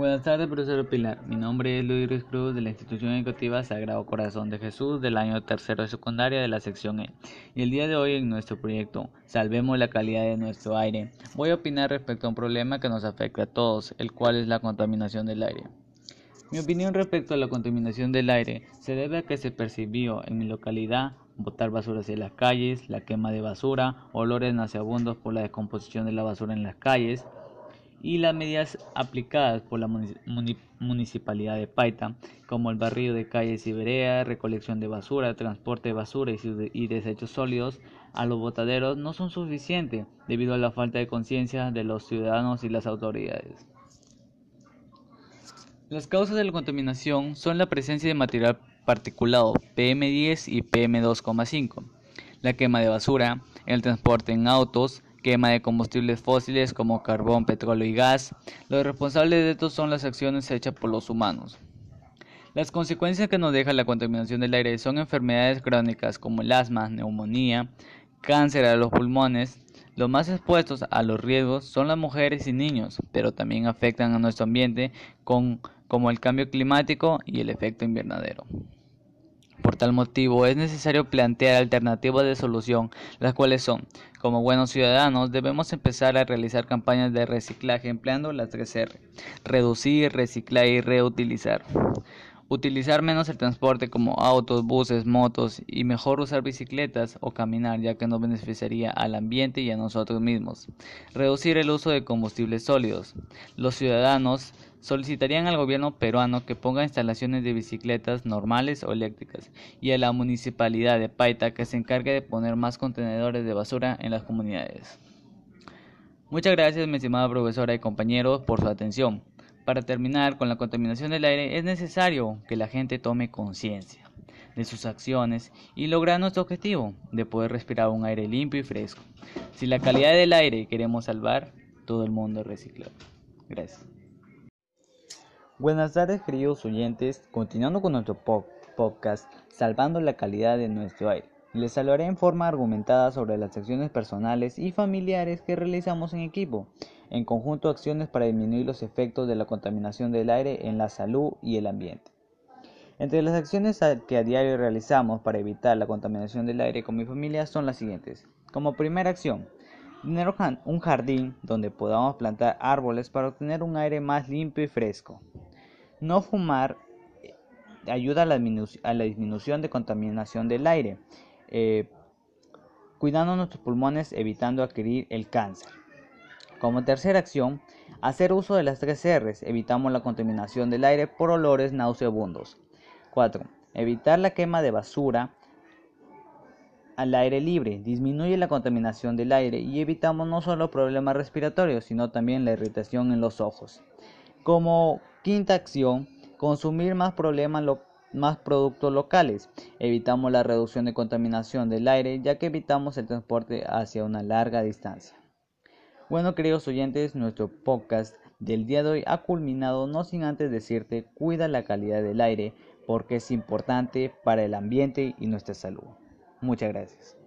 Buenas tardes, profesor Pilar. Mi nombre es Luis Cruz de la Institución Educativa Sagrado Corazón de Jesús del año tercero de secundaria de la sección E. Y el día de hoy en nuestro proyecto Salvemos la calidad de nuestro aire, voy a opinar respecto a un problema que nos afecta a todos, el cual es la contaminación del aire. Mi opinión respecto a la contaminación del aire se debe a que se percibió en mi localidad botar basura hacia las calles, la quema de basura, olores nauseabundos por la descomposición de la basura en las calles, y las medidas aplicadas por la municipalidad de Paita, como el barrido de calles y veredas, recolección de basura, transporte de basura y desechos sólidos a los botaderos, no son suficientes debido a la falta de conciencia de los ciudadanos y las autoridades. Las causas de la contaminación son la presencia de material particulado PM10 y PM2,5, la quema de basura, el transporte en autos, quema de combustibles fósiles como carbón, petróleo y gas. Los responsables de esto son las acciones hechas por los humanos. Las consecuencias que nos deja la contaminación del aire son enfermedades crónicas como el asma, neumonía, cáncer a los pulmones. Los más expuestos a los riesgos son las mujeres y niños, pero también afectan a nuestro ambiente con, como el cambio climático y el efecto invernadero. Por tal motivo es necesario plantear alternativas de solución, las cuales son, como buenos ciudadanos, debemos empezar a realizar campañas de reciclaje empleando las 3R, reducir, reciclar y reutilizar. Utilizar menos el transporte como autos, buses, motos y mejor usar bicicletas o caminar ya que nos beneficiaría al ambiente y a nosotros mismos. Reducir el uso de combustibles sólidos. Los ciudadanos solicitarían al gobierno peruano que ponga instalaciones de bicicletas normales o eléctricas y a la municipalidad de Paita que se encargue de poner más contenedores de basura en las comunidades. Muchas gracias mi estimada profesora y compañeros por su atención. Para terminar con la contaminación del aire es necesario que la gente tome conciencia de sus acciones y lograr nuestro objetivo de poder respirar un aire limpio y fresco. Si la calidad del aire queremos salvar, todo el mundo reciclar. Gracias. Buenas tardes queridos oyentes, continuando con nuestro podcast Salvando la calidad de nuestro aire. Les hablaré en forma argumentada sobre las acciones personales y familiares que realizamos en equipo, en conjunto acciones para disminuir los efectos de la contaminación del aire en la salud y el ambiente. Entre las acciones que a diario realizamos para evitar la contaminación del aire con mi familia son las siguientes. Como primera acción, tener un jardín donde podamos plantar árboles para obtener un aire más limpio y fresco. No fumar eh, ayuda a la, disminución de contaminación del aire, eh, cuidando nuestros pulmones evitando adquirir el cáncer. Como tercera acción, hacer uso de las tres R's, evitamos la contaminación del aire por olores nauseabundos. 4. Evitar la quema de basura al aire libre, disminuye la contaminación del aire y evitamos no solo problemas respiratorios, sino también la irritación en los ojos. Como quinta acción, consumir más, más productos locales. Evitamos la reducción de contaminación del aire ya que evitamos el transporte hacia una larga distancia. Bueno, queridos oyentes, nuestro podcast del día de hoy ha culminado no sin antes decirte cuida la calidad del aire porque es importante para el ambiente y nuestra salud. Muchas gracias.